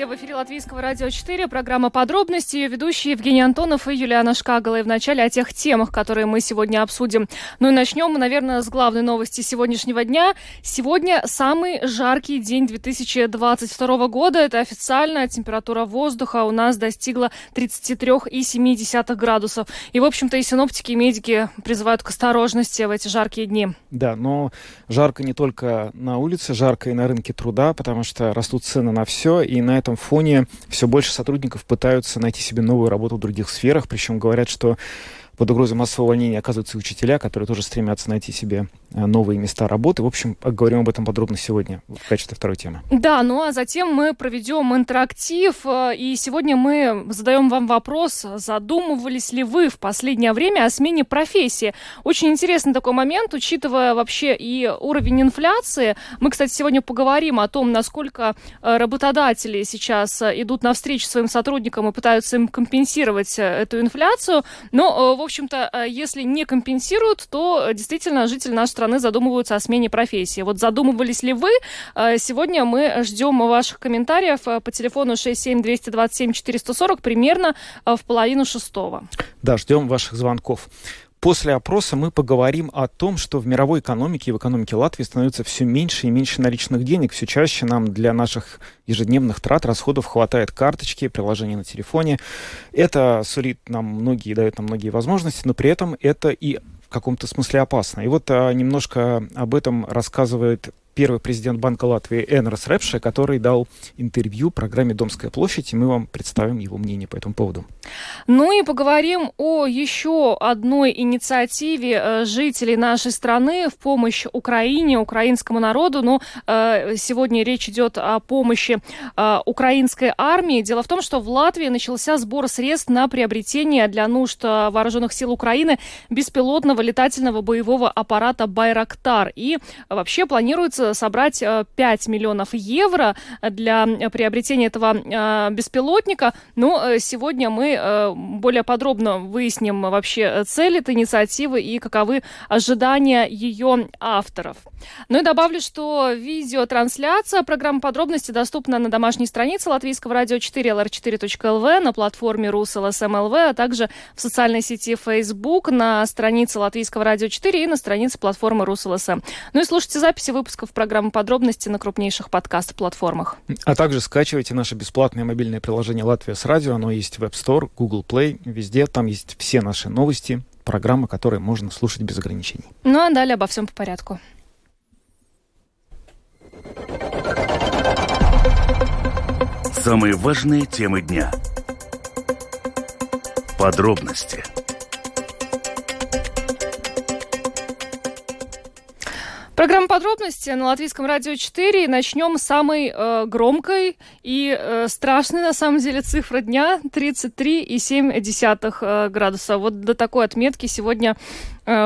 Здравствуйте, в эфире Латвийского радио 4, программа «Подробности», ее ведущие Евгений Антонов и Юлиана Шкагала. И вначале о тех темах, которые мы сегодня обсудим. Ну и начнем, наверное, с главной новости сегодняшнего дня. Сегодня самый жаркий день 2022 года. Это официальная температура воздуха у нас достигла 33,7 градусов. И, в общем-то, и синоптики, и медики призывают к осторожности в эти жаркие дни. Да, но жарко не только на улице, жарко и на рынке труда, потому что растут цены на все, и на этом фоне все больше сотрудников пытаются найти себе новую работу в других сферах, причем говорят, что под угрозой массового увольнения оказываются и учителя, которые тоже стремятся найти себе новые места работы. В общем, говорим об этом подробно сегодня в качестве второй темы. Да, ну а затем мы проведем интерактив, э, и сегодня мы задаем вам вопрос, задумывались ли вы в последнее время о смене профессии? Очень интересный такой момент, учитывая вообще и уровень инфляции. Мы, кстати, сегодня поговорим о том, насколько э, работодатели сейчас идут навстречу своим сотрудникам и пытаются им компенсировать эту инфляцию. Но, в общем-то, э, если не компенсируют, то э, действительно жители нашей страны задумываются о смене профессии. Вот задумывались ли вы? Э, сегодня мы ждем ваших комментариев по телефону 67-227-440 примерно в половину шестого. Да, ждем ваших звонков. После опроса мы поговорим о том, что в мировой экономике и в экономике Латвии становится все меньше и меньше наличных денег. Все чаще нам для наших ежедневных трат, расходов хватает карточки, приложений на телефоне. Это сулит нам многие, дает нам многие возможности, но при этом это и в каком-то смысле опасно. И вот а, немножко об этом рассказывает первый президент Банка Латвии Энрос Репше, который дал интервью программе «Домская площадь», и мы вам представим его мнение по этому поводу. Ну и поговорим о еще одной инициативе э, жителей нашей страны в помощь Украине, украинскому народу. Ну, э, сегодня речь идет о помощи э, украинской армии. Дело в том, что в Латвии начался сбор средств на приобретение для нужд вооруженных сил Украины беспилотного летательного боевого аппарата «Байрактар». И вообще планируется собрать 5 э, миллионов евро для приобретения этого э, беспилотника. Но э, сегодня мы более подробно выясним вообще цель этой инициативы и каковы ожидания ее авторов. Ну и добавлю, что видеотрансляция программы подробности доступна на домашней странице Латвийского радио 4 lr4.lv, на платформе РусЛСМЛВ, а также в социальной сети Facebook, на странице Латвийского радио 4 и на странице платформы РусЛСМ. Ну и слушайте записи выпусков выпусков программы подробности на крупнейших подкаст-платформах. А также скачивайте наше бесплатное мобильное приложение «Латвия с радио». Оно есть в App Store, Google Play, везде. Там есть все наши новости, программы, которые можно слушать без ограничений. Ну а далее обо всем по порядку. Самые важные темы дня. Подробности – Программа подробности на Латвийском радио 4. Начнем с самой э, громкой и э, страшной, на самом деле, цифры дня. 33,7 э, градуса. Вот до такой отметки сегодня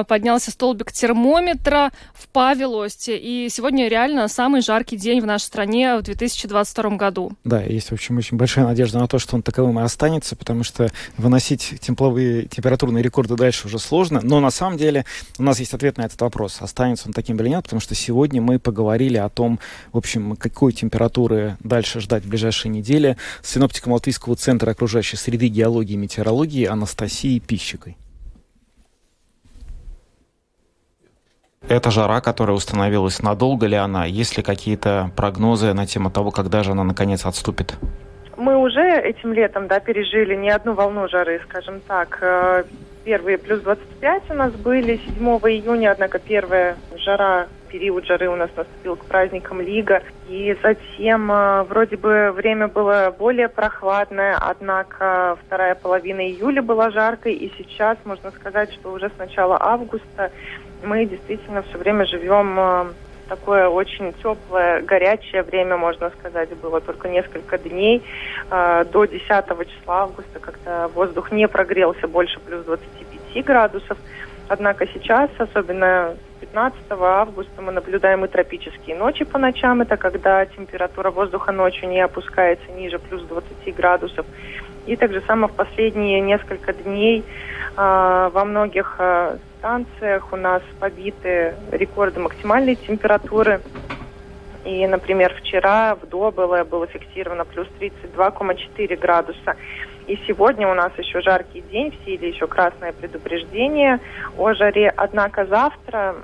поднялся столбик термометра в Павелосте. И сегодня реально самый жаркий день в нашей стране в 2022 году. Да, есть, в общем, очень большая надежда на то, что он таковым и останется, потому что выносить тепловые температурные рекорды дальше уже сложно. Но на самом деле у нас есть ответ на этот вопрос, останется он таким или нет, потому что сегодня мы поговорили о том, в общем, какой температуры дальше ждать в ближайшие недели с синоптиком Латвийского центра окружающей среды геологии и метеорологии Анастасией Пищикой. Это жара, которая установилась, надолго ли она? Есть ли какие-то прогнозы на тему того, когда же она наконец отступит? Мы уже этим летом да, пережили не одну волну жары, скажем так. Э, первые плюс 25 у нас были 7 июня, однако первая жара, период жары у нас наступил к праздникам Лига. И затем э, вроде бы время было более прохладное, однако вторая половина июля была жаркой, и сейчас можно сказать, что уже с начала августа мы действительно все время живем э, такое очень теплое, горячее время, можно сказать, было только несколько дней э, до 10 числа августа, когда воздух не прогрелся больше плюс 25 градусов. Однако сейчас, особенно 15 августа, мы наблюдаем и тропические ночи по ночам. Это когда температура воздуха ночью не опускается ниже плюс 20 градусов. И также само в последние несколько дней э, во многих э, станциях у нас побиты рекорды максимальной температуры. И, например, вчера в Добыле было фиксировано плюс 32,4 градуса. И сегодня у нас еще жаркий день, в силе еще красное предупреждение о жаре. Однако завтра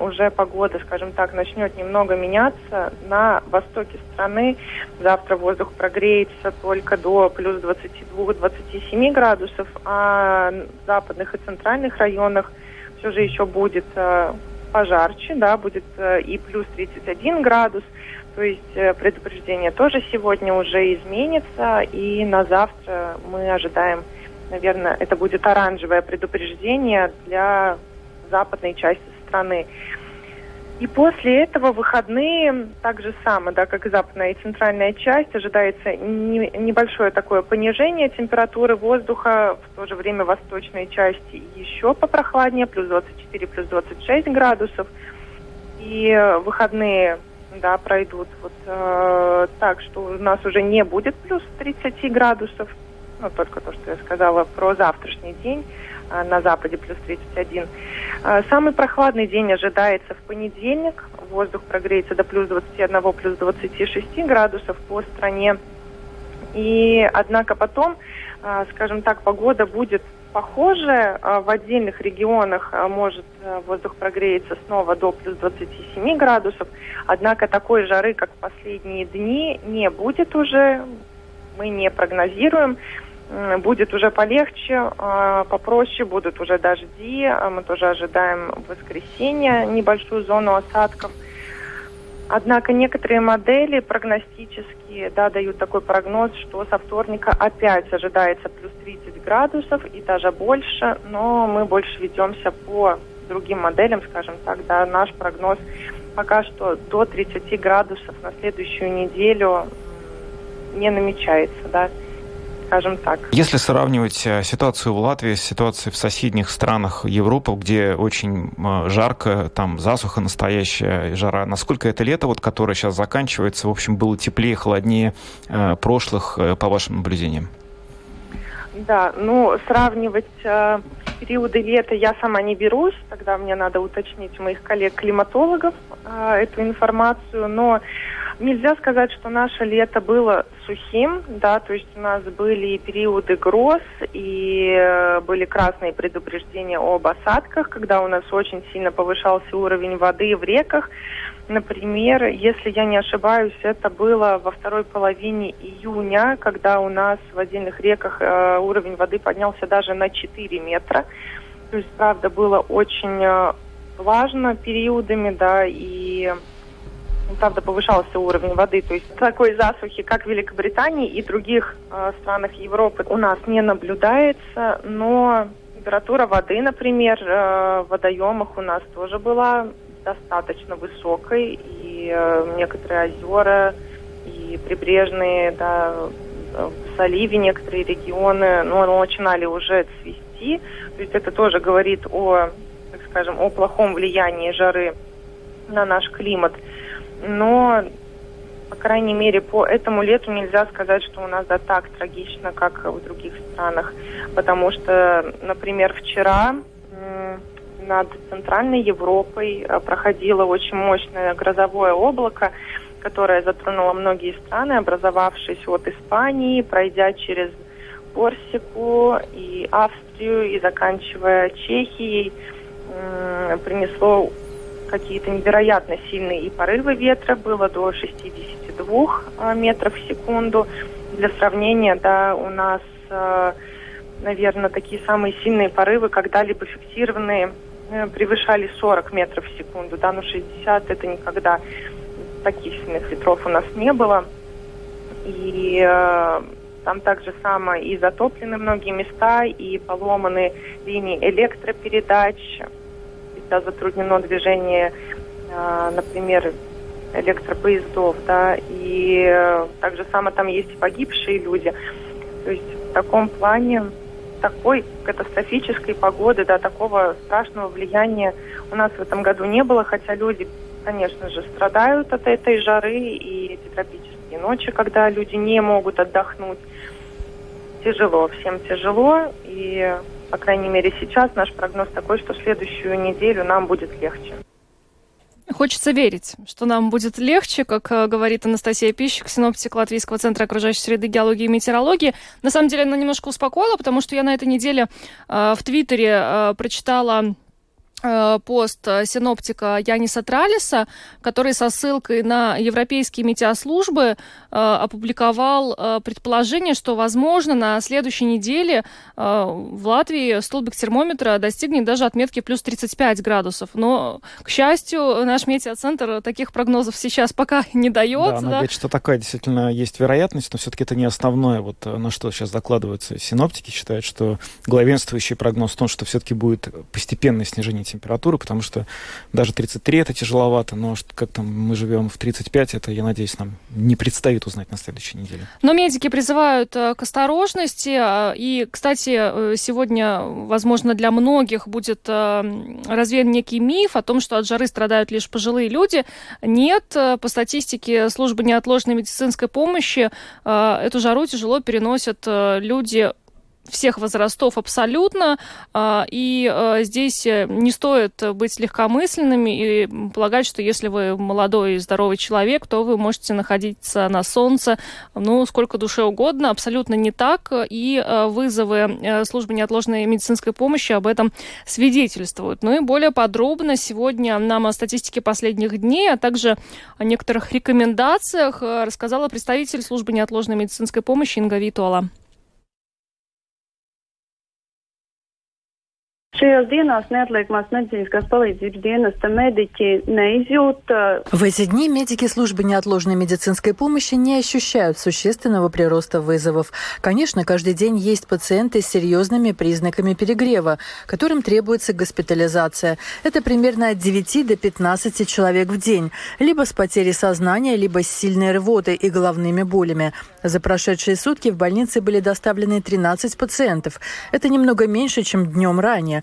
уже погода, скажем так, начнет немного меняться. На востоке страны завтра воздух прогреется только до плюс 22-27 градусов, а в западных и центральных районах все же еще будет э, пожарче, да, будет э, и плюс 31 градус. То есть э, предупреждение тоже сегодня уже изменится, и на завтра мы ожидаем, наверное, это будет оранжевое предупреждение для западной части страны. И после этого выходные так же самое, да, как и западная и центральная часть, ожидается не, небольшое такое понижение температуры воздуха, в то же время восточной части еще попрохладнее, плюс 24, плюс 26 градусов. И выходные да, пройдут вот э, так, что у нас уже не будет плюс 30 градусов, ну, только то, что я сказала про завтрашний день. А, на западе плюс 31. А, самый прохладный день ожидается в понедельник. Воздух прогреется до плюс 21, плюс 26 градусов по стране. И, однако, потом, а, скажем так, погода будет похожая. В отдельных регионах может воздух прогреется снова до плюс 27 градусов. Однако такой жары, как в последние дни, не будет уже. Мы не прогнозируем будет уже полегче, а, попроще, будут уже дожди. А мы тоже ожидаем в воскресенье небольшую зону осадков. Однако некоторые модели прогностические да, дают такой прогноз, что со вторника опять ожидается плюс 30 градусов и даже больше, но мы больше ведемся по другим моделям, скажем так, да, наш прогноз пока что до 30 градусов на следующую неделю не намечается, да скажем так. Если сравнивать э, ситуацию в Латвии с ситуацией в соседних странах Европы, где очень э, жарко, там засуха настоящая, жара, насколько это лето, вот, которое сейчас заканчивается, в общем, было теплее, холоднее э, прошлых, по вашим наблюдениям? Да, ну, сравнивать э, периоды лета я сама не берусь, тогда мне надо уточнить у моих коллег-климатологов э, эту информацию, но Нельзя сказать, что наше лето было сухим, да, то есть у нас были периоды гроз и э, были красные предупреждения об осадках, когда у нас очень сильно повышался уровень воды в реках. Например, если я не ошибаюсь, это было во второй половине июня, когда у нас в отдельных реках э, уровень воды поднялся даже на 4 метра. То есть, правда, было очень э, влажно периодами, да, и правда, повышался уровень воды. То есть такой засухи, как в Великобритании и других э, странах Европы, у нас не наблюдается, но температура воды, например, э, в водоемах у нас тоже была достаточно высокой, и э, некоторые озера и прибрежные, да, в заливе некоторые регионы, ну, начинали уже цвести. То есть это тоже говорит о, так скажем, о плохом влиянии жары на наш климат но, по крайней мере, по этому лету нельзя сказать, что у нас да так трагично, как в других странах, потому что, например, вчера над Центральной Европой э, проходило очень мощное грозовое облако, которое затронуло многие страны, образовавшись от Испании, пройдя через Корсику и Австрию и заканчивая Чехией, принесло какие-то невероятно сильные и порывы ветра, было до 62 а, метров в секунду. Для сравнения, да, у нас, а, наверное, такие самые сильные порывы когда-либо фиксированные э, превышали 40 метров в секунду, да, но 60 это никогда таких сильных ветров у нас не было. И э, там также самое и затоплены многие места, и поломаны линии электропередач, да, затруднено движение, а, например, электропоездов, да, и э, также само там есть и погибшие люди. То есть в таком плане такой катастрофической погоды, да, такого страшного влияния у нас в этом году не было, хотя люди, конечно же, страдают от этой жары и эти тропические ночи, когда люди не могут отдохнуть. тяжело, всем тяжело. И, по крайней мере, сейчас наш прогноз такой, что следующую неделю нам будет легче. Хочется верить, что нам будет легче, как э, говорит Анастасия Пищик, синоптик Латвийского центра окружающей среды геологии и метеорологии. На самом деле она немножко успокоила, потому что я на этой неделе э, в Твиттере э, прочитала пост э, синоптика Яниса Тралиса, который со ссылкой на европейские метеослужбы э, опубликовал э, предположение, что, возможно, на следующей неделе э, в Латвии столбик термометра достигнет даже отметки плюс 35 градусов. Но, к счастью, наш метеоцентр таких прогнозов сейчас пока не дает. Да, да? говорит, что такая действительно есть вероятность, но все-таки это не основное, вот э, на что сейчас закладываются синоптики, считают, что главенствующий прогноз в том, что все-таки будет постепенное снижение температуры, потому что даже 33 это тяжеловато, но как там мы живем в 35, это, я надеюсь, нам не предстоит узнать на следующей неделе. Но медики призывают э, к осторожности. А, и, кстати, э, сегодня, возможно, для многих будет э, развеян некий миф о том, что от жары страдают лишь пожилые люди. Нет, по статистике службы неотложной медицинской помощи эту жару тяжело переносят люди всех возрастов абсолютно, а, и а, здесь э, не стоит быть легкомысленными и полагать, что если вы молодой и здоровый человек, то вы можете находиться на солнце, ну, сколько душе угодно, абсолютно не так, и а, вызовы э, службы неотложной медицинской помощи об этом свидетельствуют. Ну и более подробно сегодня нам о статистике последних дней, а также о некоторых рекомендациях э, рассказала представитель службы неотложной медицинской помощи Инга Витуала. Šajās dienās neatliekamās медицинскās palīdzības dienesta медики неизют. В эти дни медики службы неотложной медицинской помощи не ощущают существенного прироста вызовов. Конечно, каждый день есть пациенты с серьезными признаками перегрева, которым требуется госпитализация. Это примерно от 9 до 15 человек в день, либо с потерей сознания, либо с сильной рвотой и головными болями. За прошедшие сутки в больнице были доставлены 13 пациентов. Это немного меньше, чем днем ранее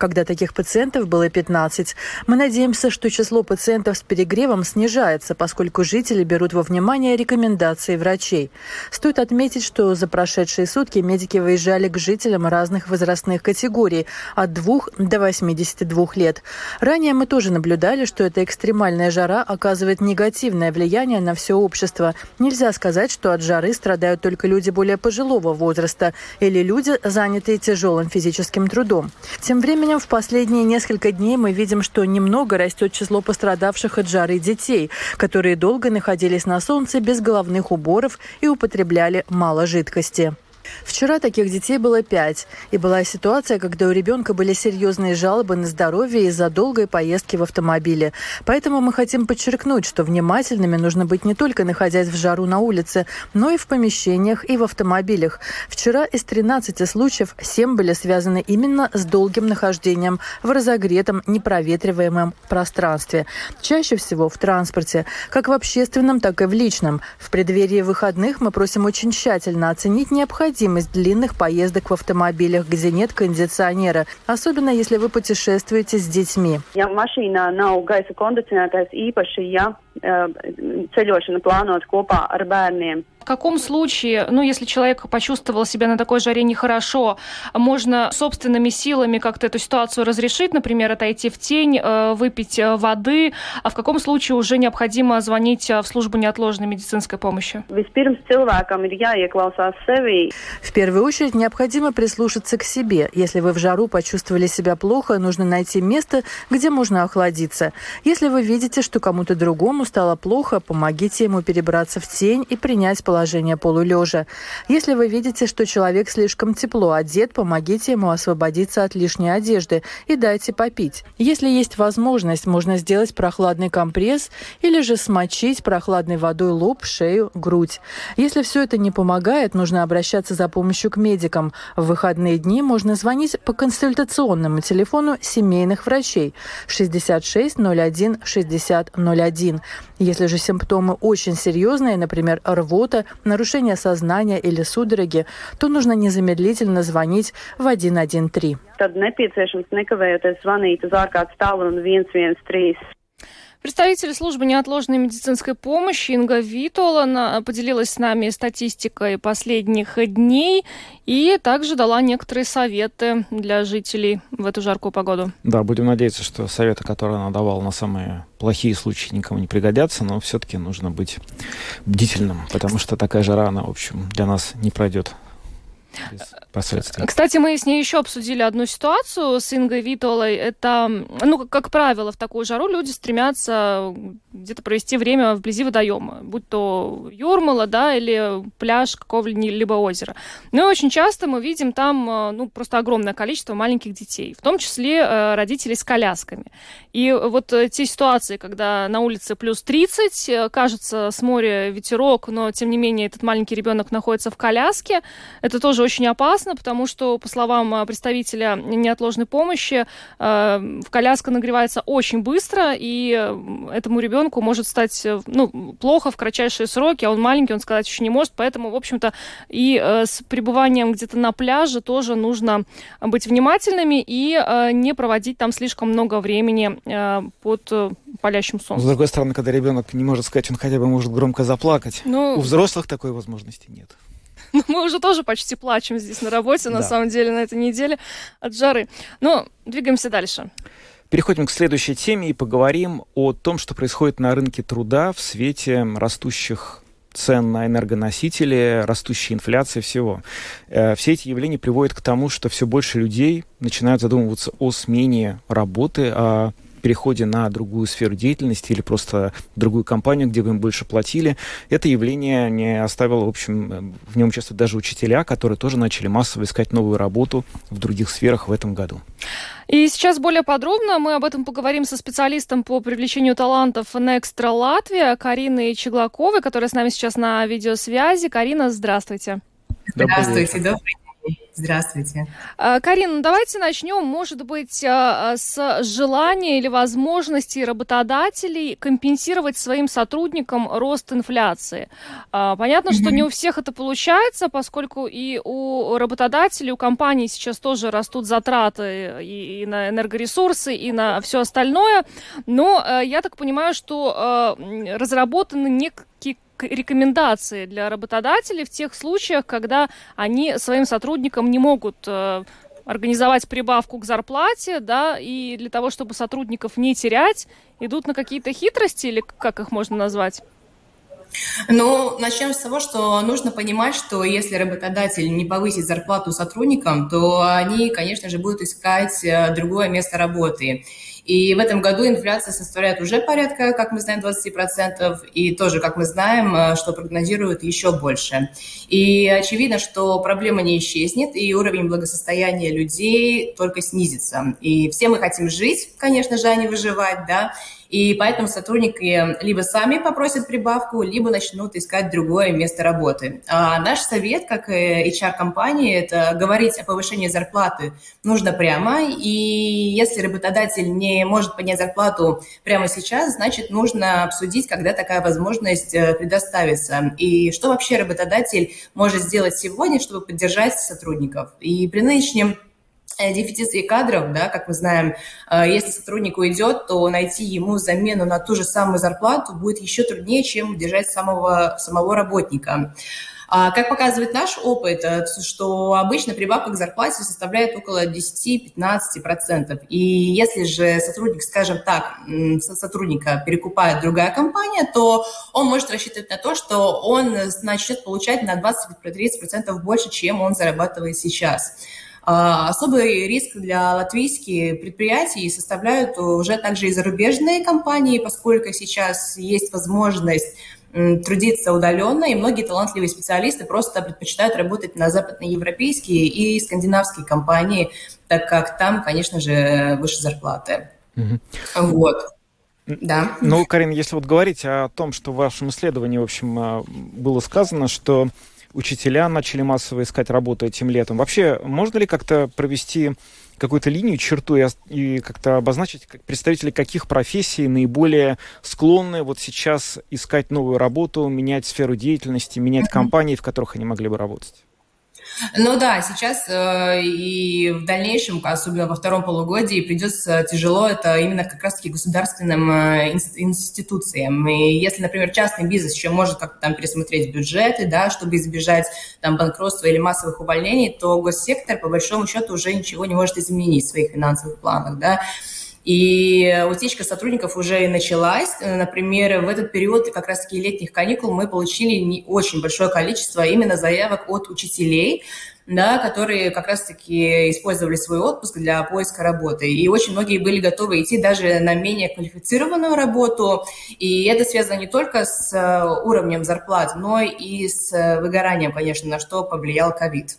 когда таких пациентов было 15. Мы надеемся, что число пациентов с перегревом снижается, поскольку жители берут во внимание рекомендации врачей. Стоит отметить, что за прошедшие сутки медики выезжали к жителям разных возрастных категорий от 2 до 82 лет. Ранее мы тоже наблюдали, что эта экстремальная жара оказывает негативное влияние на все общество. Нельзя сказать, что от жары страдают только люди более пожилого возраста или люди, занятые тяжелым физическим трудом. Тем временем временем в последние несколько дней мы видим, что немного растет число пострадавших от жары детей, которые долго находились на солнце без головных уборов и употребляли мало жидкости. Вчера таких детей было пять. И была ситуация, когда у ребенка были серьезные жалобы на здоровье из-за долгой поездки в автомобиле. Поэтому мы хотим подчеркнуть, что внимательными нужно быть не только находясь в жару на улице, но и в помещениях и в автомобилях. Вчера из 13 случаев 7 были связаны именно с долгим нахождением в разогретом, непроветриваемом пространстве. Чаще всего в транспорте, как в общественном, так и в личном. В преддверии выходных мы просим очень тщательно оценить необходимость необходимость длинных поездок в автомобилях, где нет кондиционера, особенно если вы путешествуете с детьми. Ja mašīnā nav gaisa kondicionētājs īpaši, ceļošana plānot kopā ar bērniem. В каком случае, ну, если человек почувствовал себя на такой жаре нехорошо, можно собственными силами как-то эту ситуацию разрешить, например, отойти в тень, э, выпить э, воды, а в каком случае уже необходимо звонить э, в службу неотложной медицинской помощи? В первую очередь необходимо прислушаться к себе. Если вы в жару почувствовали себя плохо, нужно найти место, где можно охладиться. Если вы видите, что кому-то другому стало плохо, помогите ему перебраться в тень и принять положение полулежа. Если вы видите, что человек слишком тепло одет, помогите ему освободиться от лишней одежды и дайте попить. Если есть возможность, можно сделать прохладный компресс или же смочить прохладной водой лоб, шею, грудь. Если все это не помогает, нужно обращаться за помощью к медикам. В выходные дни можно звонить по консультационному телефону семейных врачей 66 01 60 01. Если же симптомы очень серьезные, например, рвота, нарушение сознания или судороги, то нужно незамедлительно звонить в 113. Tad nepieciešams nekavējoties zvanīt uz ārkārtas tālruni 113. Представитель службы неотложной медицинской помощи Инга Витола поделилась с нами статистикой последних дней и также дала некоторые советы для жителей в эту жаркую погоду. Да, будем надеяться, что советы, которые она давала на самые плохие случаи, никому не пригодятся, но все-таки нужно быть бдительным, потому что такая жара, она, в общем, для нас не пройдет последствий. Кстати, мы с ней еще обсудили одну ситуацию с Ингой Витолой. Это, ну, как, правило, в такую жару люди стремятся где-то провести время вблизи водоема, будь то Юрмала, да, или пляж какого-либо озера. Ну и очень часто мы видим там, э, ну, просто огромное количество маленьких детей, в том числе э, родителей с колясками. И вот э, те ситуации, когда на улице плюс 30, кажется, с моря ветерок, но, тем не менее, этот маленький ребенок находится в коляске, это тоже очень опасно, потому что, по словам представителя неотложной помощи, коляска нагревается очень быстро, и этому ребенку может стать э, ну, плохо в кратчайшие сроки, а он маленький, он сказать еще не может, поэтому, в общем-то, и э, с пребыванием где-то на пляже тоже нужно быть внимательными и э, не проводить там слишком много времени э, под э, палящим солнцем. С другой стороны, когда ребенок не может сказать, он хотя бы может громко заплакать. Ну, У взрослых такой возможности нет. Ну, мы уже тоже почти плачем здесь на работе, на самом деле, на этой неделе от жары. Но двигаемся дальше. Переходим к следующей теме и поговорим о том, что происходит на рынке труда в свете растущих цен на энергоносители, растущей инфляции, всего. Э, все эти явления приводят к тому, что все больше людей начинают задумываться о смене работы, о переходе на другую сферу деятельности или просто другую компанию, где бы им больше платили. Это явление не оставило, в общем, в нем участвуют даже учителя, которые тоже начали массово искать новую работу в других сферах в этом году. И сейчас более подробно мы об этом поговорим со специалистом по привлечению талантов Nextra Латвия Кариной Чеглаковой, которая с нами сейчас на видеосвязи. Карина, здравствуйте. Здравствуйте, добрый Здравствуйте. А, Карина, ну давайте начнем, может быть, а, а, с желания или возможности работодателей компенсировать своим сотрудникам рост инфляции. Понятно, что не у всех это получается, поскольку и у работодателей, у компаний сейчас тоже растут затраты и, на энергоресурсы, и на все остальное. Но я так понимаю, что разработаны некие рекомендации для работодателей в тех случаях, когда они своим сотрудникам не могут э, организовать прибавку к зарплате, да, и для того, чтобы сотрудников не терять, идут на какие-то хитрости или как их можно назвать? Ну, начнем с того, что нужно понимать, что если работодатель не повысит зарплату сотрудникам, то они, конечно же, будут искать э, другое место работы. И в этом году инфляция составляет уже порядка, как мы знаем, 20%, и тоже, как мы знаем, э, что прогнозируют еще больше. И очевидно, что проблема не исчезнет, и уровень благосостояния людей только снизится. И все мы хотим жить, конечно же, а не выживать, да, и поэтому сотрудники либо сами попросят прибавку, либо начнут искать другое место работы. А наш совет, как HR-компании, это говорить о повышении зарплаты нужно прямо. И если работодатель не может поднять зарплату прямо сейчас, значит, нужно обсудить, когда такая возможность э, предоставится. И что вообще работодатель может сделать сегодня, чтобы поддержать сотрудников. И при нынешнем Э, дефиците кадров, да, как мы знаем, э, если сотрудник уйдет, то найти ему замену на ту же самую зарплату будет еще труднее, чем удержать самого, самого работника. А как показывает наш опыт, э, что обычно прибавка к зарплате составляет около 10-15%. И если же сотрудник, скажем так, сотрудника перекупает другая компания, то он может рассчитывать на то, что он начнет получать на 20-30% больше, чем он зарабатывает сейчас. А, особый риск для латвийских предприятий составляют уже также и зарубежные компании, поскольку сейчас есть возможность трудиться удаленно, и многие талантливые специалисты просто предпочитают работать на западноевропейские и скандинавские компании, так как там, конечно же, выше зарплаты. Угу. Вот. Да. Ну, Карин, если вот говорить о том, что в вашем исследовании, в общем, а, было сказано, что учителя начали массово искать работу этим летом. Вообще, можно ли как-то провести какую-то линию, черту и, и как-то обозначить как представители каких профессий наиболее склонны вот сейчас искать новую работу, менять сферу деятельности, менять компании, в которых они могли бы работать? Ну да, сейчас э, и в дальнейшем, особенно во втором полугодии, придется тяжело это именно как раз-таки государственным э, институциям. И если, например, частный бизнес еще может как-то там пересмотреть бюджеты, да, чтобы избежать там банкротства или массовых увольнений, то госсектор, по большому счету, уже ничего не может изменить в своих финансовых планах, да. И утечка сотрудников уже началась. Например, в этот период как раз-таки летних каникул мы получили не очень большое количество именно заявок от учителей, да, которые как раз-таки использовали свой отпуск для поиска работы. И очень многие были готовы идти даже на менее квалифицированную работу. И это связано не только с э, уровнем зарплат, но и с выгоранием, конечно, на что повлиял ковид.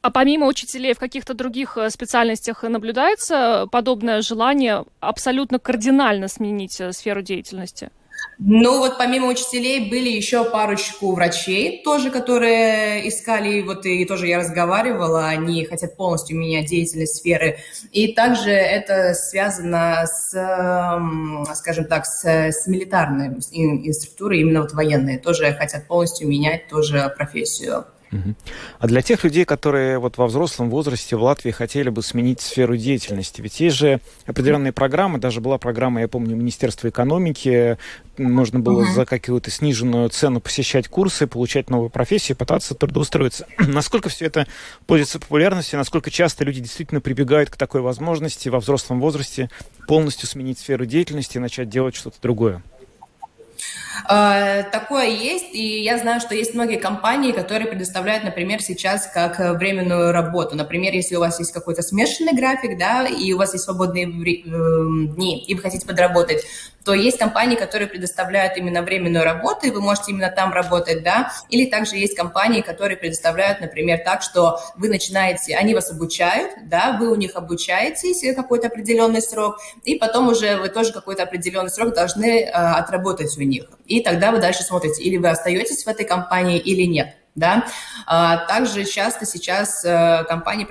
А помимо учителей в каких-то других э, специальностях наблюдается подобное желание абсолютно кардинально сменить э, сферу деятельности? Ну вот помимо учителей были еще парочку врачей тоже, которые искали, вот и тоже я разговаривала, они хотят полностью менять деятельность сферы. И также это связано с, скажем так, с, с милитарной инструктурой, именно вот военные тоже хотят полностью менять тоже профессию. А для тех людей, которые вот во взрослом возрасте в Латвии хотели бы сменить сферу деятельности, ведь есть же определенные программы, даже была программа, я помню, Министерства экономики, можно было угу. за какую-то сниженную цену посещать курсы, получать новую профессию, пытаться трудоустроиться. насколько все это пользуется популярностью, насколько часто люди действительно прибегают к такой возможности во взрослом возрасте полностью сменить сферу деятельности и начать делать что-то другое? Э, такое есть, и я знаю, что есть многие компании, которые предоставляют, например, сейчас как временную работу. Например, если у вас есть какой-то смешанный график, да, и у вас есть свободные эм, дни, и вы хотите подработать, то есть компании, которые предоставляют именно временную работу, и вы можете именно там работать, да, или также есть компании, которые предоставляют, например, так, что вы начинаете, они вас обучают, да, вы у них обучаетесь какой-то определенный срок, и потом уже вы тоже какой-то определенный срок должны э, отработать у них. И тогда вы дальше смотрите, или вы остаетесь в этой компании, или нет да. А, также часто сейчас э, компании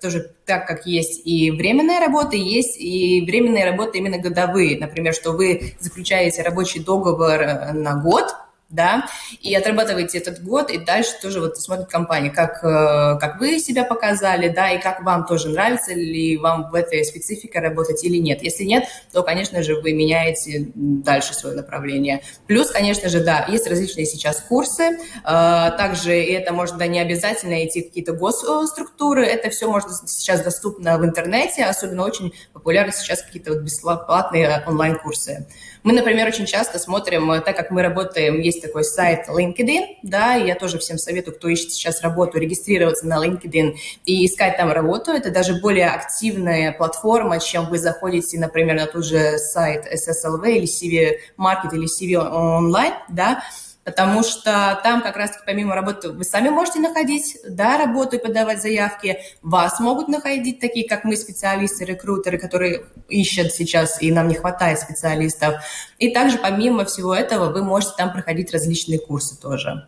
тоже так, как есть и временная работа, есть и временные работы именно годовые. Например, что вы заключаете рабочий договор э, на год, да, и отрабатываете этот год, и дальше тоже вот смотрит компания, как, э, как вы себя показали, да, и как вам тоже нравится ли вам в этой специфике работать или нет. Если нет, то, конечно же, вы меняете дальше свое направление. Плюс, конечно же, да, есть различные сейчас курсы, э, также это можно, не обязательно идти в какие-то госструктуры, это все можно сейчас доступно в интернете, особенно очень популярны сейчас какие-то вот бесплатные онлайн-курсы. Мы, например, очень часто смотрим, э, так как мы работаем, есть такой сайт LinkedIn, да, и я тоже всем советую, кто ищет сейчас работу, регистрироваться на LinkedIn и искать там работу. Это даже более активная платформа, чем вы заходите, например, на тот же сайт SSLV или CV Market или CV Online, да, потому что там как раз-таки помимо работы вы сами можете находить, да, работу и подавать заявки, вас могут находить такие, как мы, специалисты, рекрутеры, которые ищут сейчас, и нам не хватает специалистов. И также помимо всего этого вы можете там проходить различные курсы тоже.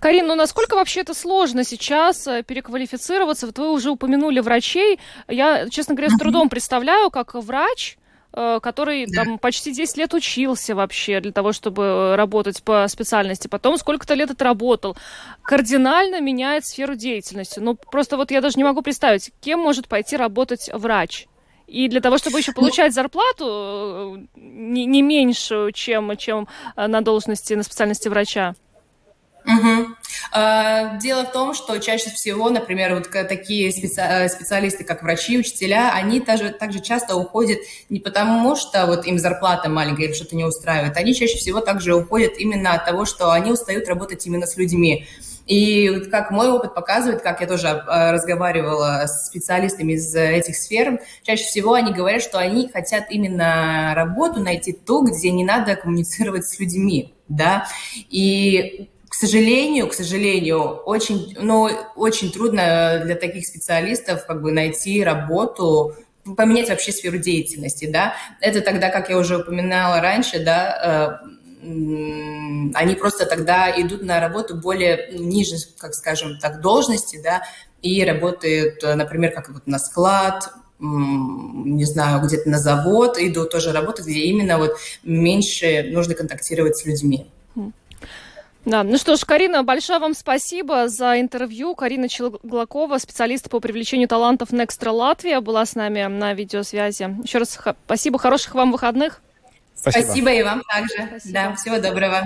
Карин, ну насколько вообще это сложно сейчас э, переквалифицироваться? Вот вы уже упомянули врачей. Я, честно говоря, с трудом представляю, как врач который там почти 10 лет учился вообще для того, чтобы работать по специальности. Потом сколько-то лет отработал. Кардинально меняет сферу деятельности. Ну, просто вот я даже не могу представить, кем может пойти работать врач. И для того, чтобы еще ну получать зарплату э, не, не меньшую, чем, чем э, на должности, на специальности врача. Угу. Дело в том, что чаще всего, например, вот такие специ... специалисты, как врачи, учителя, они также, также часто уходят не потому, что вот им зарплата маленькая или что-то не устраивает, они чаще всего также уходят именно от того, что они устают работать именно с людьми. И как мой опыт показывает, как я тоже а, разговаривала с специалистами из этих сфер, чаще всего они говорят, что они хотят именно работу найти ту, где не надо коммуницировать с людьми, да, и к сожалению, к сожалению, очень, ну, очень трудно для таких специалистов как бы найти работу, поменять вообще сферу деятельности, да. Это тогда, как я уже упоминала раньше, да, э, они просто тогда идут на работу более ниже, как скажем так, должности, да, и работают, например, как вот на склад, не знаю, где-то на завод, идут тоже работать, где именно вот меньше нужно контактировать с людьми. Да, ну что ж, Карина, большое вам спасибо за интервью. Карина Челглакова, специалист по привлечению талантов Nextra Латвия, была с нами на видеосвязи. Еще раз спасибо, хороших вам выходных. Спасибо, спасибо и вам также. Спасибо. Да, всего доброго.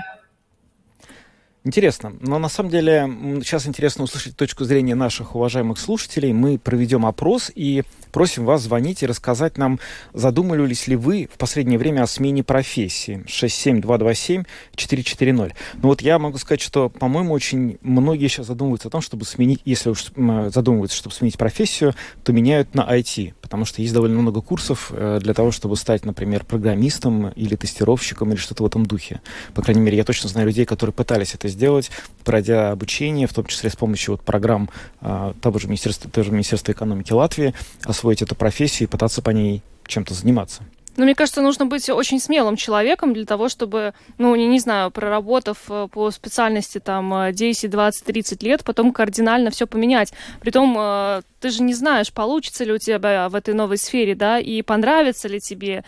Интересно. Но на самом деле сейчас интересно услышать точку зрения наших уважаемых слушателей. Мы проведем опрос и просим вас звонить и рассказать нам, задумывались ли вы в последнее время о смене профессии. 67227-440. Ну вот я могу сказать, что, по-моему, очень многие сейчас задумываются о том, чтобы сменить, если уж задумываются, чтобы сменить профессию, то меняют на IT, потому что есть довольно много курсов э, для того, чтобы стать, например, программистом или тестировщиком или что-то в этом духе. По крайней мере, я точно знаю людей, которые пытались это сделать, пройдя обучение, в том числе с помощью вот программ а, того же Министерства, того же Министерства экономики Латвии, освоить эту профессию и пытаться по ней чем-то заниматься. Ну, мне кажется, нужно быть очень смелым человеком для того, чтобы, ну, не, не знаю, проработав э, по специальности там 10, 20, 30 лет, потом кардинально все поменять. Притом, э, ты же не знаешь, получится ли у тебя в этой новой сфере, да, и понравится ли тебе,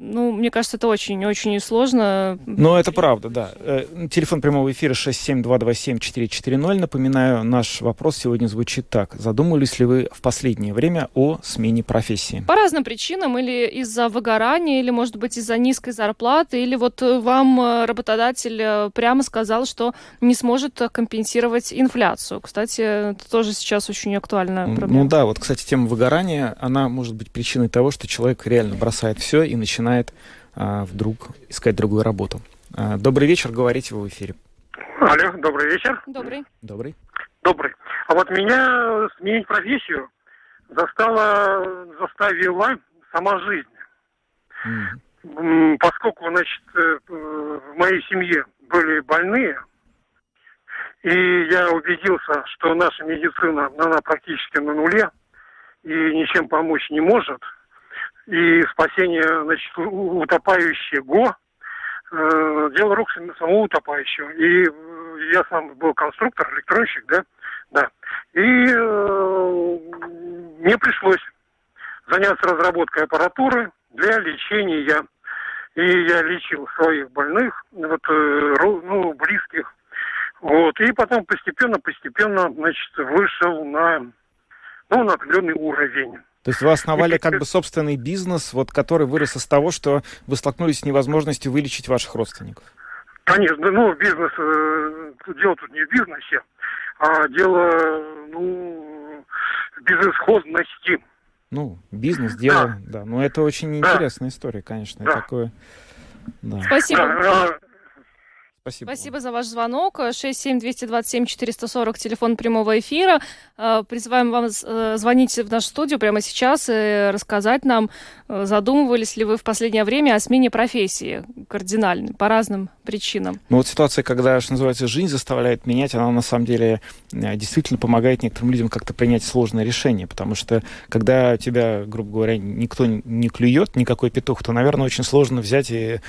ну, мне кажется, это очень-очень сложно. Ну, это правда, да. Э, телефон прямого эфира 67227-440. Напоминаю, наш вопрос сегодня звучит так. Задумывались ли вы в последнее время о смене профессии? По разным причинам. Или из-за выгорания, или, может быть, из-за низкой зарплаты, или вот вам э, работодатель э, прямо сказал, что не сможет компенсировать инфляцию. Кстати, это тоже сейчас очень актуальная проблема. Ну да, вот, кстати, тема выгорания, она может быть причиной того, что человек реально бросает все и начинает начинает а, вдруг искать другую работу. А, добрый вечер, говорите вы в эфире. Алло, добрый вечер. Добрый. Добрый. Добрый. А вот меня сменить профессию застала, заставила сама жизнь. Mm. Поскольку, значит, э, в моей семье были больные, и я убедился, что наша медицина, она практически на нуле, и ничем помочь не может – и спасение значит, утопающего э, дело рук самого утопающего. И э, я сам был конструктор, электронщик, да, да. И э, мне пришлось заняться разработкой аппаратуры для лечения. И я лечил своих больных, вот, э, ну, близких. Вот. И потом постепенно-постепенно, значит, вышел на, ну, на определенный уровень. То есть вы основали как бы собственный бизнес, вот, который вырос из того, что вы столкнулись с невозможностью вылечить ваших родственников. Конечно, ну, бизнес, э, дело тут не в бизнесе, а дело, ну, безысходности. Ну, бизнес, дело, да. да. Но это очень интересная да. история, конечно. Да. Такое, да. Спасибо. Да, Спасибо. Спасибо за ваш звонок. 67-227-440, телефон прямого эфира. Э, призываем вам э, звонить в нашу студию прямо сейчас и рассказать нам, э, задумывались ли вы в последнее время о смене профессии кардинальной, по разным причинам. Ну вот ситуация, когда, что называется, жизнь заставляет менять, она на самом деле действительно помогает некоторым людям как-то принять сложное решение, потому что когда тебя, грубо говоря, никто не клюет, никакой петух, то, наверное, очень сложно взять и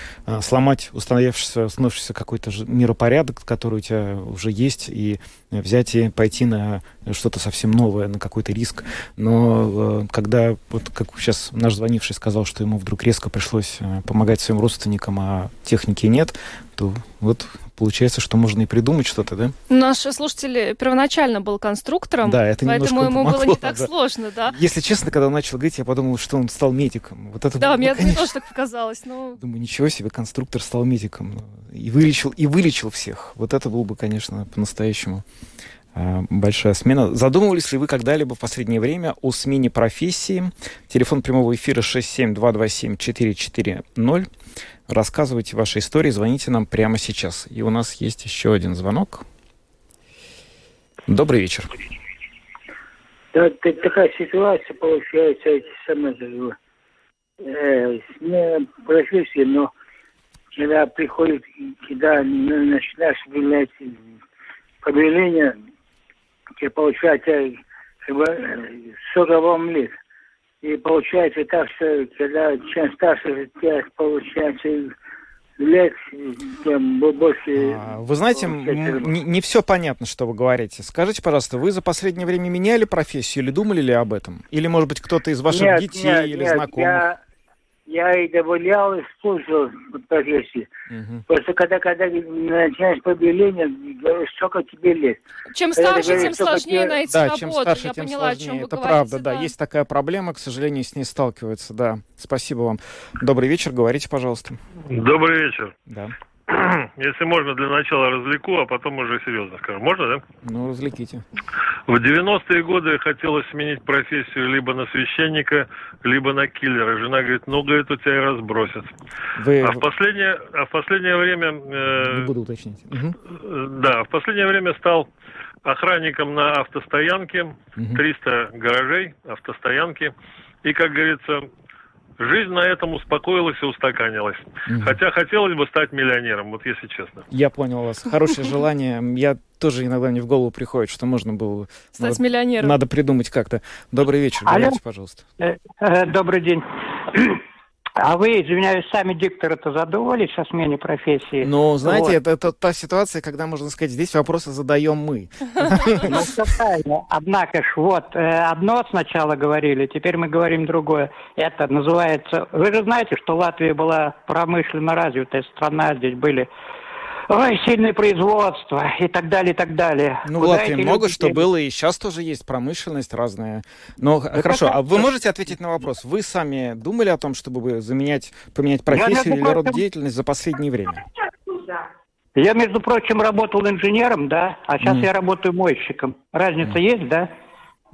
сломать установившийся, установившийся какой-то миропорядок, который у тебя уже есть, и взять и пойти на что-то совсем новое, на какой-то риск. Но э, когда, вот как сейчас наш звонивший сказал, что ему вдруг резко пришлось э, помогать своим родственникам, а техники нет, то вот получается, что можно и придумать что-то, да? Наш слушатель первоначально был конструктором, да, это поэтому ему помогло, было не так да. сложно, да? Если честно, когда он начал говорить, я подумал, что он стал медиком. Вот это да, было, мне, ну, мне тоже так показалось. Но... Думаю, ничего себе, конструктор стал медиком. И вылечил, и вылечил всех. Вот это было бы, конечно, по-настоящему большая смена. Задумывались ли вы когда-либо в последнее время о смене профессии? Телефон прямого эфира 67227-440. Рассказывайте ваши истории, звоните нам прямо сейчас. И у нас есть еще один звонок. Добрый вечер. Да, такая ситуация получается, эти самые, э, смена профессии, но когда приходит, когда начинаешь выявлять повеление, бы 40 вам лет. И получается так, что когда чем старше тебя получается лет, тем больше... А, вы знаете, не, не все понятно, что вы говорите. Скажите, пожалуйста, вы за последнее время меняли профессию или думали ли об этом? Или, может быть, кто-то из ваших нет, детей нет, или нет, знакомых? Я, я и добавлял, и слушал профессии. Угу. Просто когда, когда начинаешь побеление, говоришь, сколько тебе лет. Чем старше, говоришь, тем сложнее тебе... найти да, работу. Чем старше, я тем поняла, сложнее. о чем Это вы правда, говорите, да. да. Есть такая проблема, к сожалению, с ней сталкиваются, да. Спасибо вам. Добрый вечер, говорите, пожалуйста. Добрый вечер. Да. Если можно, для начала развлеку, а потом уже серьезно скажу. Можно, да? Ну, развлеките. В 90-е годы хотелось сменить профессию либо на священника, либо на киллера. Жена говорит, ну, говорит, у тебя и разбросят. Вы... А, в последнее, а в последнее время... Э, Не буду уточнить. Угу. Да, в последнее время стал охранником на автостоянке. Угу. 300 гаражей, автостоянки. И, как говорится, Жизнь на этом успокоилась и устаканилась. Угу. Хотя хотелось бы стать миллионером, вот если честно. Я понял вас. Хорошее желание. Я тоже иногда мне в голову приходит, что можно было... Стать миллионером. Надо придумать как-то. Добрый вечер, говорите, пожалуйста. Э, э, добрый день. А вы, извиняюсь, сами дикторы-то задумывались о смене профессии? Ну, знаете, вот. это, это та ситуация, когда, можно сказать, здесь вопросы задаем мы. Ну, все правильно. Однако ж, вот, э, одно сначала говорили, теперь мы говорим другое. Это называется... Вы же знаете, что Латвия была промышленно развитая страна, здесь были Ой, сильное производство и так далее, и так далее. Ну, Куда Латвии много люди... что было, и сейчас тоже есть промышленность разная. Но Это хорошо, так, а вы можете ответить на вопрос? Вы сами думали о том, чтобы заменять, поменять профессию или род деятельности за последнее время? Я, между прочим, работал инженером, да, а сейчас mm. я работаю мойщиком. Разница mm. есть, да?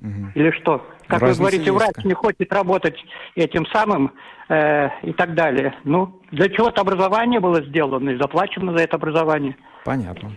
Mm-hmm. Или что? Как Разница вы говорите, врач не хочет работать этим самым э, и так далее. Ну, для чего-то образование было сделано и заплачено за это образование. Понятно.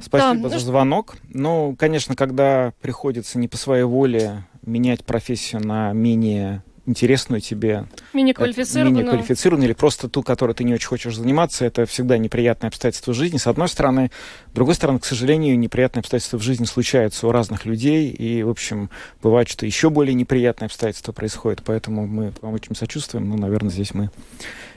Спасибо да, за звонок. Ну, конечно, когда приходится не по своей воле менять профессию на менее интересную тебе. Мини-квалифицированную. Мини-квалифицированную или просто ту, которой ты не очень хочешь заниматься. Это всегда неприятное обстоятельство в жизни, с одной стороны. С другой стороны, к сожалению, неприятные обстоятельства в жизни случаются у разных людей. И, в общем, бывает, что еще более неприятные обстоятельства происходят. Поэтому мы вам очень сочувствуем. Ну, наверное, здесь мы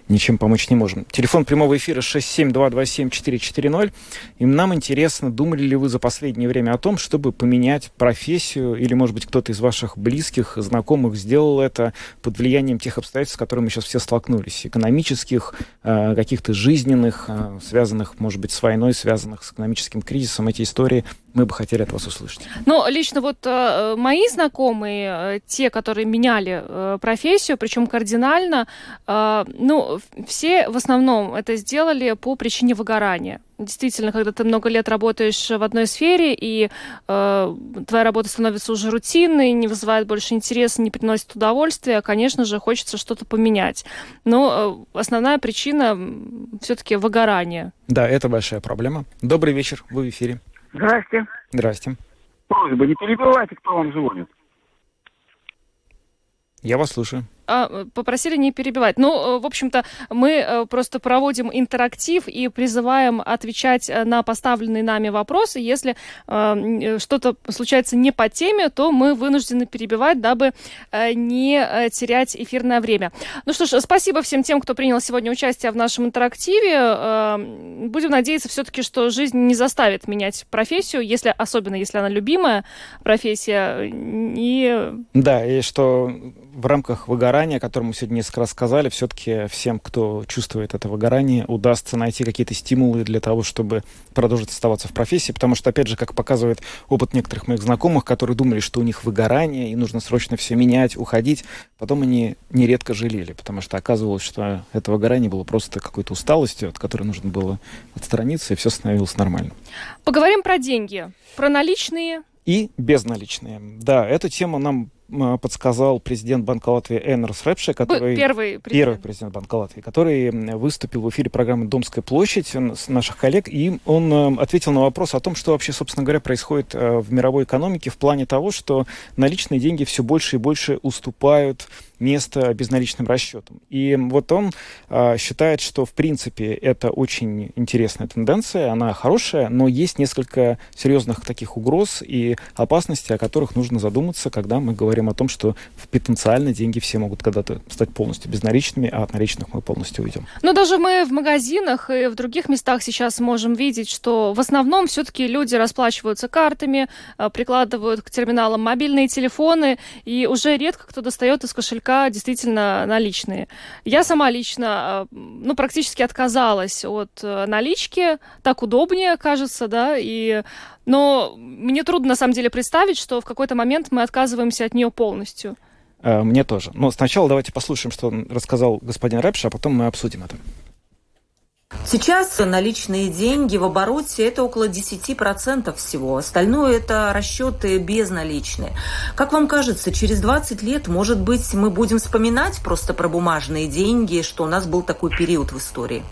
ничем помочь не можем. Телефон прямого эфира 67227-440. И нам интересно, думали ли вы за последнее время о том, чтобы поменять профессию, или, может быть, кто-то из ваших близких, знакомых сделал это под влиянием тех обстоятельств, с которыми сейчас все столкнулись, экономических, э, каких-то жизненных, э, связанных, может быть, с войной, связанных с экономическим кризисом. Эти истории мы бы хотели от вас услышать. Ну, лично вот э, мои знакомые, э, те, которые меняли э, профессию, причем кардинально, э, ну, все в основном это сделали по причине выгорания. Действительно, когда ты много лет работаешь в одной сфере, и э, твоя работа становится уже рутинной, не вызывает больше интереса, не приносит удовольствия, конечно же, хочется что-то поменять. Но э, основная причина все-таки выгорание. Да, это большая проблема. Добрый вечер, вы в эфире. Здрасте. Здрасте. Просьба, не перебивайте, кто вам звонит. Я вас слушаю. А, попросили не перебивать. Ну, э, в общем-то, мы э, просто проводим интерактив и призываем отвечать э, на поставленные нами вопросы. Если что-то случается не по теме, то мы вынуждены перебивать, дабы не терять эфирное время. Ну что ж, спасибо всем тем, кто принял сегодня участие в нашем интерактиве. Будем надеяться все-таки, что жизнь не заставит менять профессию, если, особенно если она любимая профессия. И... Да, и что в рамках выгорания, о котором мы сегодня несколько раз сказали, все-таки всем, кто чувствует это выгорание, удастся найти какие-то стимулы для того, чтобы продолжить оставаться в профессии, потому что, опять же, как показывает опыт некоторых моих знакомых, которые думали, что у них выгорание, и нужно срочно все менять, уходить, потом они нередко жалели, потому что оказывалось, что это выгорание было просто какой-то усталостью, от которой нужно было отстраниться, и все становилось нормально. Поговорим про деньги, про наличные и безналичные. Да, эту тему нам подсказал президент Банка Латвии Энерс Репше, который... Первый президент. Первый президент Банка Латвии, который выступил в эфире программы «Домская площадь» с наших коллег, и он а, ответил на вопрос о том, что вообще, собственно говоря, происходит а, в мировой экономике в плане того, что наличные деньги все больше и больше уступают место безналичным расчетам. И вот он э, считает, что в принципе это очень интересная тенденция, она хорошая, но есть несколько серьезных таких угроз и опасностей, о которых нужно задуматься, когда мы говорим о том, что потенциально деньги все могут когда-то стать полностью безналичными, а от наличных мы полностью уйдем. Но даже мы в магазинах и в других местах сейчас можем видеть, что в основном все-таки люди расплачиваются картами, э, прикладывают к терминалам мобильные телефоны, и уже редко кто достает из кошелька кошелька действительно наличные. Я сама лично, ну, практически отказалась от налички, так удобнее, кажется, да, и но мне трудно на самом деле представить, что в какой-то момент мы отказываемся от нее полностью. Мне тоже. Но сначала давайте послушаем, что рассказал господин Рэпш, а потом мы обсудим это. Сейчас наличные деньги в обороте это около 10% всего. Остальное это расчеты безналичные. Как вам кажется, через 20 лет, может быть, мы будем вспоминать просто про бумажные деньги, что у нас был такой период в истории?